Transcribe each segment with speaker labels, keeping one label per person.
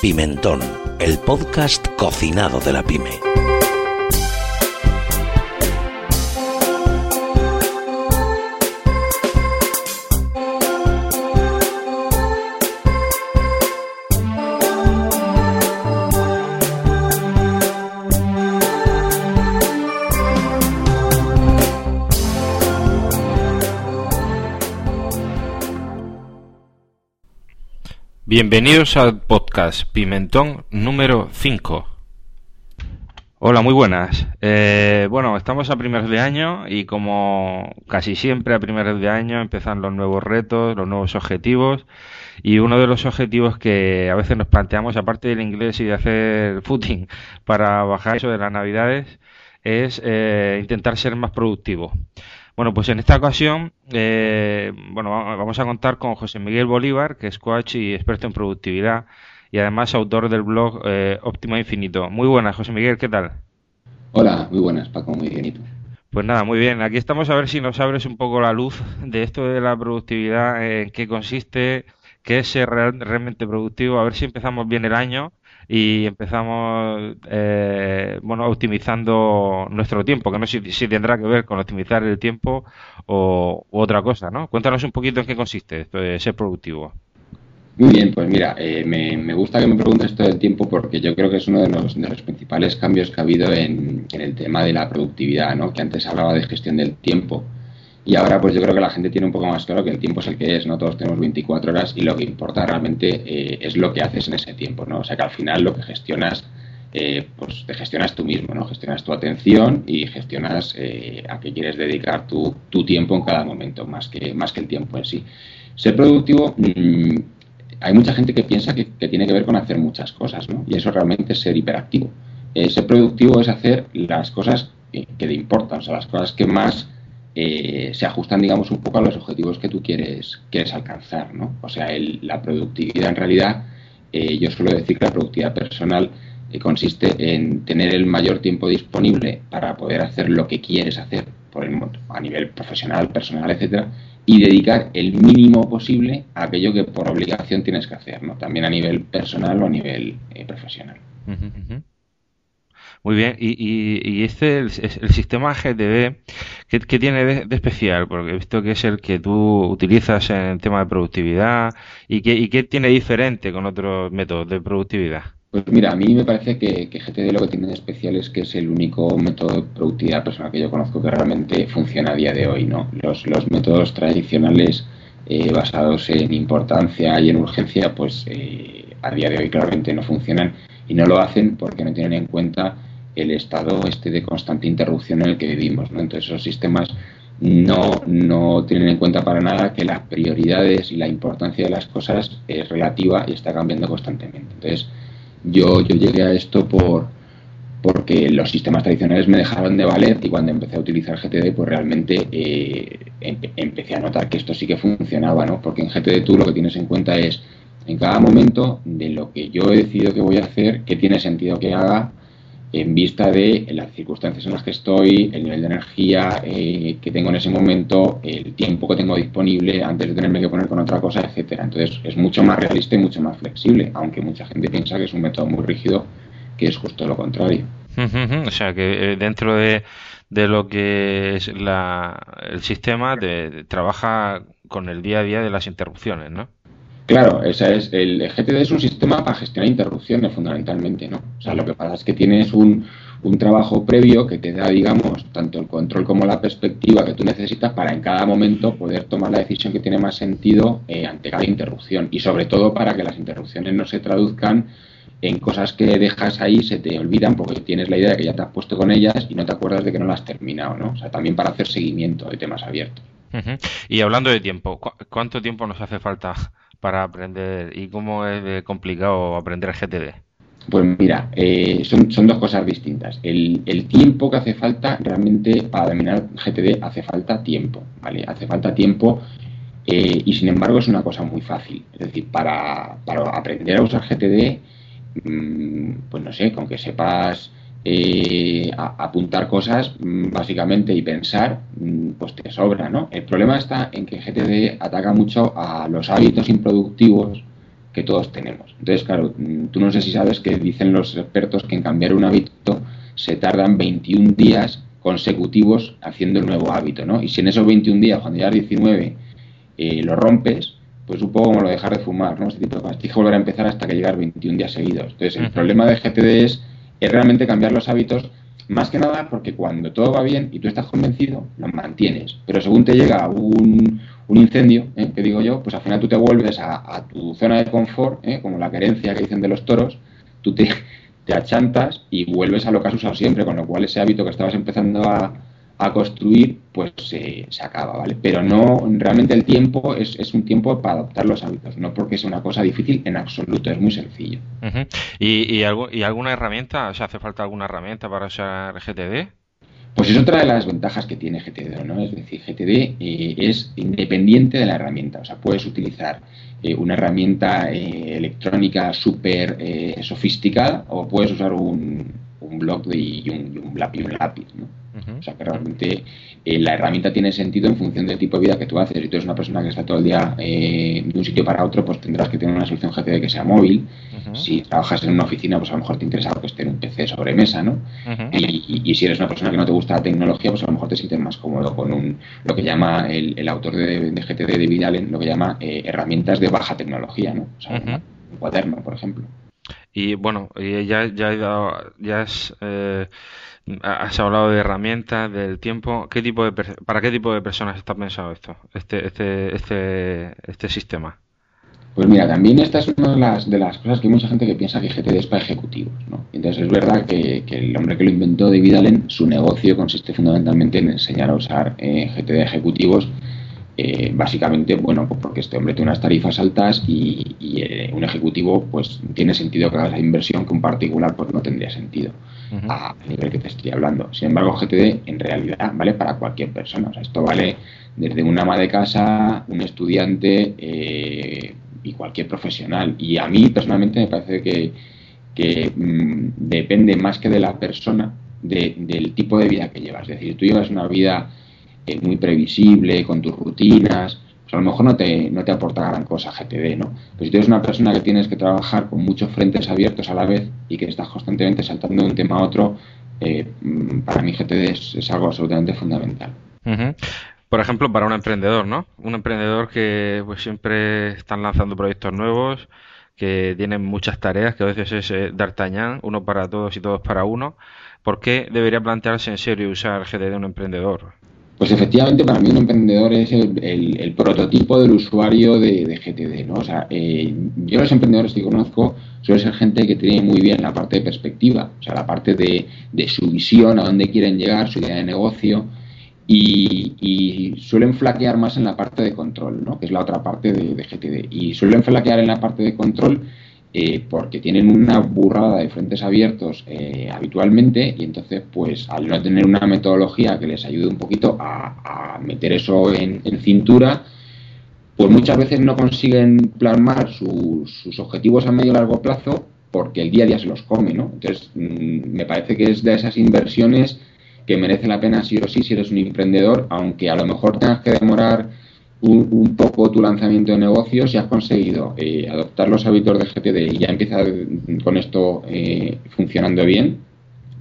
Speaker 1: Pimentón, el podcast cocinado de la pyme.
Speaker 2: Bienvenidos al podcast Pimentón número 5. Hola, muy buenas. Eh, bueno, estamos a primeros de año y como casi siempre a primeros de año empiezan los nuevos retos, los nuevos objetivos y uno de los objetivos que a veces nos planteamos, aparte del inglés y de hacer footing para bajar eso de las navidades, es eh, intentar ser más productivo. Bueno, pues en esta ocasión, eh, bueno, vamos a contar con José Miguel Bolívar, que es coach y experto en productividad y además autor del blog eh, Óptima Infinito. Muy buenas, José Miguel, ¿qué tal?
Speaker 3: Hola, muy buenas, Paco, muy bien,
Speaker 2: Pues nada, muy bien. Aquí estamos a ver si nos abres un poco la luz de esto de la productividad, en qué consiste, qué es ser realmente productivo, a ver si empezamos bien el año y empezamos eh, bueno optimizando nuestro tiempo que no sé si, tendrá que ver con optimizar el tiempo o otra cosa no cuéntanos un poquito en qué consiste esto ser productivo.
Speaker 3: Muy bien, pues mira, eh, me, me, gusta que me preguntes esto del tiempo porque yo creo que es uno de los, de los principales cambios que ha habido en, en, el tema de la productividad, ¿no? Que antes hablaba de gestión del tiempo y ahora pues yo creo que la gente tiene un poco más claro que el tiempo es el que es, ¿no? Todos tenemos 24 horas y lo que importa realmente eh, es lo que haces en ese tiempo, ¿no? O sea que al final lo que gestionas, eh, pues te gestionas tú mismo, ¿no? Gestionas tu atención y gestionas eh, a qué quieres dedicar tu, tu, tiempo en cada momento, más que, más que el tiempo en sí. Ser productivo, mmm, hay mucha gente que piensa que, que, tiene que ver con hacer muchas cosas, ¿no? Y eso realmente es ser hiperactivo. ser productivo es hacer las cosas que te importan, o sea, las cosas que más eh, se ajustan, digamos, un poco a los objetivos que tú quieres, quieres alcanzar, ¿no? O sea, la productividad en realidad, eh, yo suelo decir que la productividad personal eh, consiste en tener el mayor tiempo disponible para poder hacer lo que quieres hacer por el, a nivel profesional, personal, etcétera, y dedicar el mínimo posible a aquello que por obligación tienes que hacer, ¿no? También a nivel personal o a nivel profesional.
Speaker 2: Muy bien, y, y, este, el, el, sistema GTD, ¿qué, ¿qué, tiene de, especial? Porque he visto que es el que tú utilizas en tema de productividad y qué, y qué tiene diferente con otros métodos de productividad.
Speaker 3: Pues mira, a mí me parece que, que, GTD lo que tiene de especial es que es el único método de productividad personal que yo conozco que realmente funciona a día de hoy, ¿no? Los, los métodos tradicionales eh, basados en importancia y en urgencia, pues eh, a día de hoy claramente no funcionan y no lo hacen porque no tienen en cuenta el estado este de constante interrupción en el que vivimos. ¿no? Entonces esos sistemas no, no tienen en cuenta para nada que las prioridades y la importancia de las cosas es relativa y está cambiando constantemente. Entonces yo, yo llegué a esto por porque los sistemas tradicionales me dejaron de valer y cuando empecé a utilizar GTD pues realmente eh, empecé a notar que esto sí que funcionaba, ¿no? Porque en GTD tú lo que tienes en cuenta es en cada momento de lo que yo he decidido que voy a hacer, qué tiene sentido que haga, en vista de las circunstancias en las que estoy, el nivel de energía eh, que tengo en ese momento, el tiempo que tengo disponible antes de tenerme que poner con otra cosa, etcétera. Entonces es mucho más realista y mucho más flexible, aunque mucha gente piensa que es un método muy rígido, que es justo lo contrario.
Speaker 2: O sea que eh, dentro de, de lo que es la, el sistema de, trabaja con el día a día de las interrupciones, ¿no?
Speaker 3: Claro, esa es el, GTD es un sistema para gestionar interrupciones fundamentalmente, ¿no? O sea, lo que pasa es que tienes un, un trabajo previo que te da, digamos, tanto el control como la perspectiva que tú necesitas para en cada momento poder tomar la decisión que tiene más sentido eh, ante cada interrupción y sobre todo para que las interrupciones no se traduzcan en cosas que dejas ahí se te olvidan porque tienes la idea de que ya te has puesto con ellas y no te acuerdas de que no las has terminado, ¿no? O sea, también para hacer seguimiento de temas abiertos.
Speaker 2: Y hablando de tiempo, ¿cuánto tiempo nos hace falta para aprender y cómo es de complicado aprender GTD?
Speaker 3: Pues mira, eh, son, dos cosas distintas. El, el, tiempo que hace falta, realmente para dominar GTD hace falta tiempo, ¿vale? Hace falta tiempo eh, y sin embargo es una cosa muy fácil. Es decir, para, para aprender a usar GTD, mmm, pues no sé, con que sepas eh, apuntar cosas mm, básicamente y pensar, mm, pues te sobra, ¿no? El problema está en que GTD ataca mucho a los hábitos improductivos que todos tenemos. Entonces, claro, mm, tú no sé si sabes que dicen los expertos que en cambiar un hábito se tardan 21 días consecutivos haciendo el nuevo hábito, ¿no? Y si en esos 21 días, cuando ya 19, eh, lo rompes, pues un poco como lo dejar de fumar, ¿no? Este tipo de cosas. Tienes que volver a empezar hasta que llegar 21 días seguidos. Entonces, el problema de GTD es es realmente cambiar los hábitos, más que nada porque cuando todo va bien y tú estás convencido, lo mantienes. Pero según te llega un, un incendio, ¿eh? que digo yo, pues al final tú te vuelves a, tu zona de confort, ¿eh? como la querencia que dicen de los toros, tú te, te achantas y vuelves a lo que has usado siempre, con lo cual ese hábito que estabas empezando a, a construir, pues se, se, acaba, ¿vale? Pero no, realmente el tiempo es, es, un tiempo para adoptar los hábitos, no porque sea una cosa difícil en absoluto, es muy sencillo.
Speaker 2: ¿Y, y, algo, ¿Y alguna herramienta? O sea, ¿hace falta alguna herramienta para usar GTD?
Speaker 3: Pues es otra de las ventajas que tiene GTD, ¿no? Es decir, GTD eh, es independiente de la herramienta, o sea, puedes utilizar eh, una herramienta eh, electrónica súper sofisticada o puedes usar un, un blog y, un, y un lápiz, ¿no? O sea que realmente eh, la herramienta tiene sentido en función del tipo de vida que tú haces. Si tú eres una persona que está todo el día eh, de un sitio para otro, pues tendrás que tener una solución GTD que sea móvil. Si trabajas en una oficina, pues a lo mejor te interesa que esté en un PC sobre mesa, ¿no? y, si eres una persona que no te gusta la tecnología, pues a lo mejor te sientes más cómodo con un lo que llama el, autor de, GTD, de Vidal, lo que llama eh, herramientas de baja tecnología, ¿no? O sea, un cuaderno, por ejemplo.
Speaker 2: Y bueno, ya, ya, ya es Has hablado de herramientas, del tiempo. ¿Qué tipo de ¿Para qué tipo de personas está pensado esto, este, este, este, este sistema?
Speaker 3: Pues mira, también esta es una de las, de las cosas que hay mucha gente que piensa que GTD es para ejecutivos. ¿no? Entonces es verdad que, el hombre que lo inventó, David Allen, su negocio consiste fundamentalmente en enseñar a usar eh, GTD ejecutivos eh, básicamente, bueno, pues porque este hombre tiene unas tarifas altas y, eh, un ejecutivo, pues tiene sentido que haga esa inversión que un particular, pues no tendría sentido a nivel que te estoy hablando. Sin embargo, GTD en realidad vale para cualquier persona. O sea, esto vale desde una ama de casa, un estudiante eh, y cualquier profesional. Y a mí personalmente me parece que, que mm, depende más que de la persona, del tipo de vida que llevas. Es decir, tú llevas una vida muy previsible, con tus rutinas, pues a lo mejor no te, no te aporta gran cosa GTD, ¿no? Pero si tú eres una persona que tienes que trabajar con muchos frentes abiertos a la vez y que estás constantemente saltando de un tema a otro, eh, para mí GTD es, algo absolutamente fundamental.
Speaker 2: Por ejemplo, para un emprendedor, ¿no? Un emprendedor que pues siempre están lanzando proyectos nuevos, que tienen muchas tareas, que a veces es eh, D'Artagnan, uno para todos y todos para uno. ¿Por qué debería plantearse en serio usar GTD un emprendedor?
Speaker 3: Pues efectivamente, para mí un emprendedor es el, prototipo del usuario de, GTD, ¿no? O sea, eh, yo los emprendedores que conozco suelen ser gente que tiene muy bien la parte de perspectiva, o sea, la parte de, su visión, a dónde quieren llegar, su idea de negocio, y, suelen flaquear más en la parte de control, ¿no? Que es la otra parte de, de GTD. Y suelen flaquear en la parte de control eh, porque tienen una burrada de frentes abiertos eh, habitualmente y entonces pues al no tener una metodología que les ayude un poquito a, meter eso en, cintura pues muchas veces no consiguen plasmar sus objetivos a medio y largo plazo porque el día a día se los come, ¿no? Entonces mm, me parece que es de esas inversiones que merece la pena sí o sí si eres un emprendedor, aunque a lo mejor tengas que demorar un, poco tu lanzamiento de negocio, si has conseguido eh, adoptar los hábitos de GTD y ya empieza con esto eh, funcionando bien,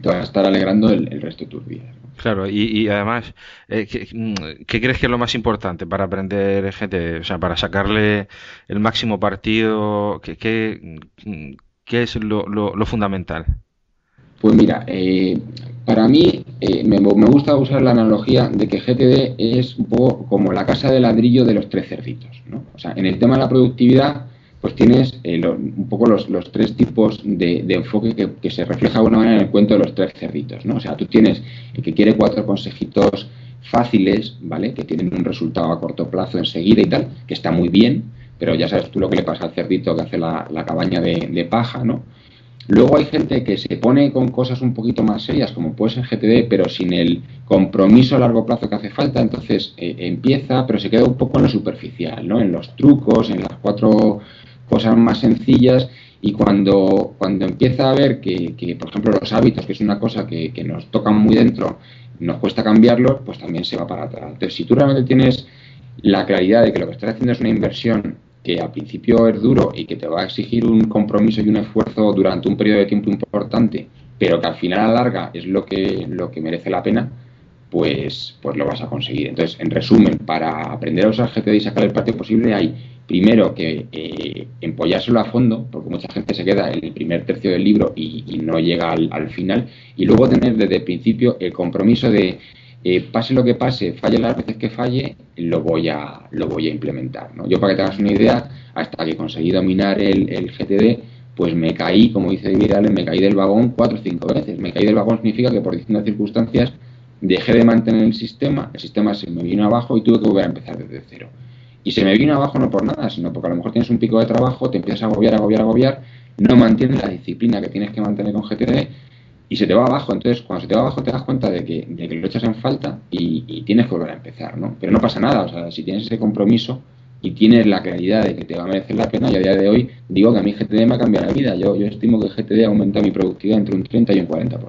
Speaker 3: te vas a estar alegrando el, resto de tus días.
Speaker 2: Claro, y, además, eh, ¿qué, crees que es lo más importante para aprender GTD? O sea, para sacarle el máximo partido, ¿qué, qué, es lo, lo fundamental?
Speaker 3: Pues mira, eh, para mí eh, me, gusta usar la analogía de que GTD es un poco como la casa de ladrillo de los tres cerditos. ¿no? O sea, en el tema de la productividad, pues tienes eh, un poco los, tres tipos de, enfoque que, se refleja de alguna manera en el cuento de los tres cerditos. ¿no? O sea, tú tienes el que quiere cuatro consejitos fáciles, ¿vale? Que tienen un resultado a corto plazo enseguida y tal, que está muy bien, pero ya sabes tú lo que le pasa al cerdito que hace la, cabaña de, de paja, ¿no? Luego hay gente que se pone con cosas un poquito más serias, como puede ser GTD, pero sin el compromiso a largo plazo que hace falta, entonces eh, empieza, pero se queda un poco en lo superficial, ¿no? En los trucos, en las cuatro cosas más sencillas Y cuando, cuando empieza a ver que, que, por ejemplo, los hábitos, que es una cosa que, que nos tocan muy dentro, nos cuesta cambiarlos, pues también se va para atrás. Entonces, si tú realmente tienes la claridad de que lo que estás haciendo es una inversión que al principio es duro y que te va a exigir un compromiso y un esfuerzo durante un periodo de tiempo importante, pero que al final a la larga es lo que, lo que merece la pena, pues, pues lo vas a conseguir. Entonces, en resumen, para aprender a usar GTD y sacar el partido posible hay primero que eh, empollárselo a fondo, porque mucha gente se queda en el primer tercio del libro y, no llega al, final, y luego tener desde el principio el compromiso de eh, pase lo que pase, falle las veces que falle, lo voy a, lo voy a implementar. ¿no? Yo para que te hagas una idea, hasta que conseguí dominar el, GTD, pues me caí, como dice David me caí del vagón cuatro o cinco veces. Me caí del vagón significa que por distintas circunstancias dejé de mantener el sistema, el sistema se me vino abajo y tuve que volver a empezar desde cero. Y se me vino abajo no por nada, sino porque a lo mejor tienes un pico de trabajo, te empiezas a agobiar, agobiar, agobiar, no mantienes la disciplina que tienes que mantener con GTD y se te va abajo. Entonces, cuando se te va abajo, te das cuenta de que, de que lo echas en falta y, tienes que volver a empezar, ¿no? Pero no pasa nada, o sea, si tienes ese compromiso y tienes la claridad de que te va a merecer la pena, y a día de hoy digo que a mí GTD me ha cambiado la vida. Yo, yo estimo que GTD ha aumentado mi productividad entre un 30 y un 40%.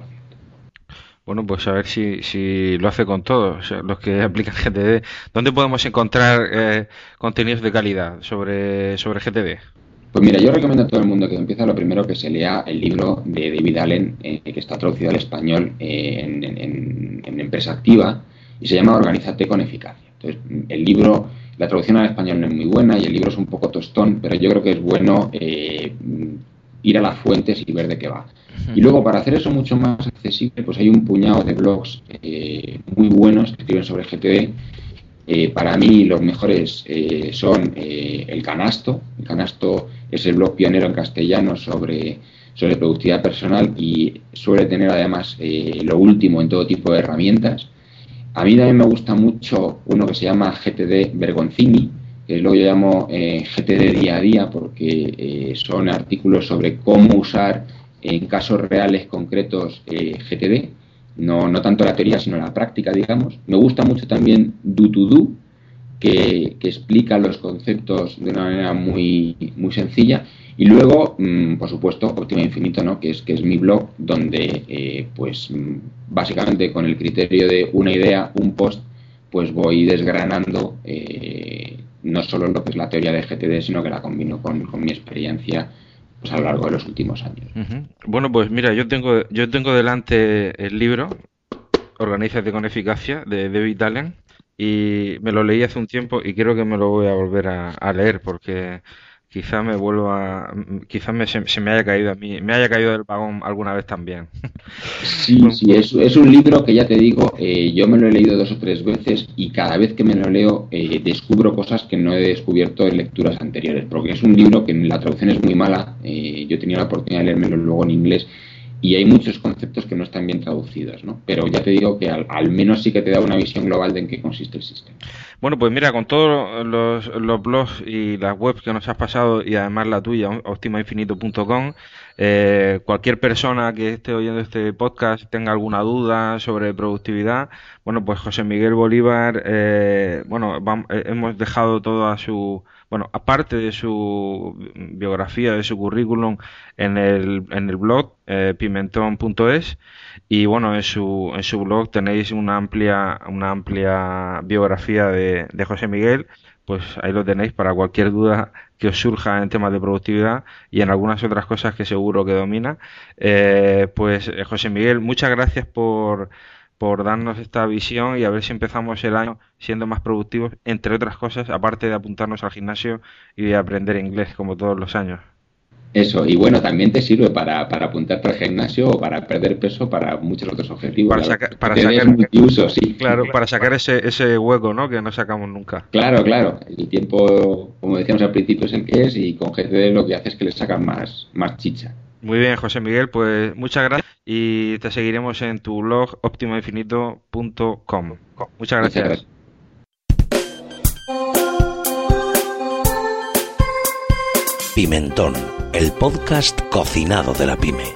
Speaker 2: Bueno, pues a ver si, si lo hace con todos los que aplican GTD. ¿Dónde podemos encontrar eh, contenidos de calidad sobre, sobre GTD?
Speaker 3: Pues mira, yo recomiendo a todo el mundo que empiece lo primero que se lea el libro de David Allen, eh, que está traducido al español eh, en, Empresa Activa, y se llama Organízate con eficacia. Entonces, el libro, la traducción al español no es muy buena y el libro es un poco tostón, pero yo creo que es bueno eh, ir a las fuentes y ver de qué va. Y luego, para hacer eso mucho más accesible, pues hay un puñado de blogs muy buenos que escriben sobre GTD eh, para mí los mejores eh, son eh, El Canasto. El Canasto es el blog pionero en castellano sobre, sobre productividad personal y suele tener además lo último en todo tipo de herramientas. A mí también me gusta mucho uno que se llama GTD Vergoncini, que es lo que yo llamo GTD día a día porque son artículos sobre cómo usar en casos reales concretos GTD no, no tanto la teoría, sino la práctica, digamos. Me gusta mucho también Do to Do, que, explica los conceptos de una manera muy, muy sencilla. Y luego, mm, por supuesto, Optima Infinito, ¿no? que, es, que es mi blog, donde, eh, pues, mm, básicamente con el criterio de una idea, un post, pues voy desgranando eh, no solo lo que es la teoría de GTD, sino que la combino con, con mi experiencia pues, a lo largo de los últimos años.
Speaker 2: Bueno, pues mira, yo tengo, yo tengo delante el libro Organízate con eficacia de David Allen y me lo leí hace un tiempo y creo que me lo voy a volver a leer porque quizá me vuelva, quizás me, se, me haya caído a mí, me haya caído del vagón alguna vez también.
Speaker 3: Sí, sí, es, es un libro que ya te digo, eh, yo me lo he leído dos o tres veces y cada vez que me lo leo eh, descubro cosas que no he descubierto en lecturas anteriores, porque es un libro que la traducción es muy mala, eh, yo he tenido la oportunidad de leérmelo luego en inglés y hay muchos conceptos que no están bien traducidos, ¿no? Pero ya te digo que al, menos sí que te da una visión global de en qué consiste el sistema.
Speaker 2: Bueno, pues mira, con todos los, blogs y las webs que nos has pasado y además la tuya, optimainfinito.com, eh, cualquier persona que esté oyendo este podcast tenga alguna duda sobre productividad, bueno, pues José Miguel Bolívar, eh, bueno, eh, hemos dejado toda su bueno, aparte de su biografía, de su currículum en el, en el blog eh, pimentón.es y bueno, en su, en su blog tenéis una amplia, una amplia biografía de, de José Miguel, pues ahí lo tenéis para cualquier duda que os surja en temas de productividad y en algunas otras cosas que seguro que domina. Eh, pues eh, José Miguel, muchas gracias por por darnos esta visión y a ver si empezamos el año siendo más productivos, entre otras cosas, aparte de apuntarnos al gimnasio y de aprender inglés como todos los años.
Speaker 3: Eso, y bueno, también te sirve para, para apuntarte al gimnasio o para perder peso para muchos otros objetivos.
Speaker 2: Para, sacar, para sacar sí. Claro, para sacar ese, ese hueco, ¿no? Que no sacamos nunca.
Speaker 3: Claro, claro. El tiempo, como decíamos al principio, es el que es y con GCD lo que hace es que le sacan más, más chicha.
Speaker 2: Muy bien, José Miguel, pues muchas gracias y te seguiremos en tu blog optimoinfinito.com. Muchas gracias.
Speaker 1: Pimentón, el podcast cocinado de la pyme.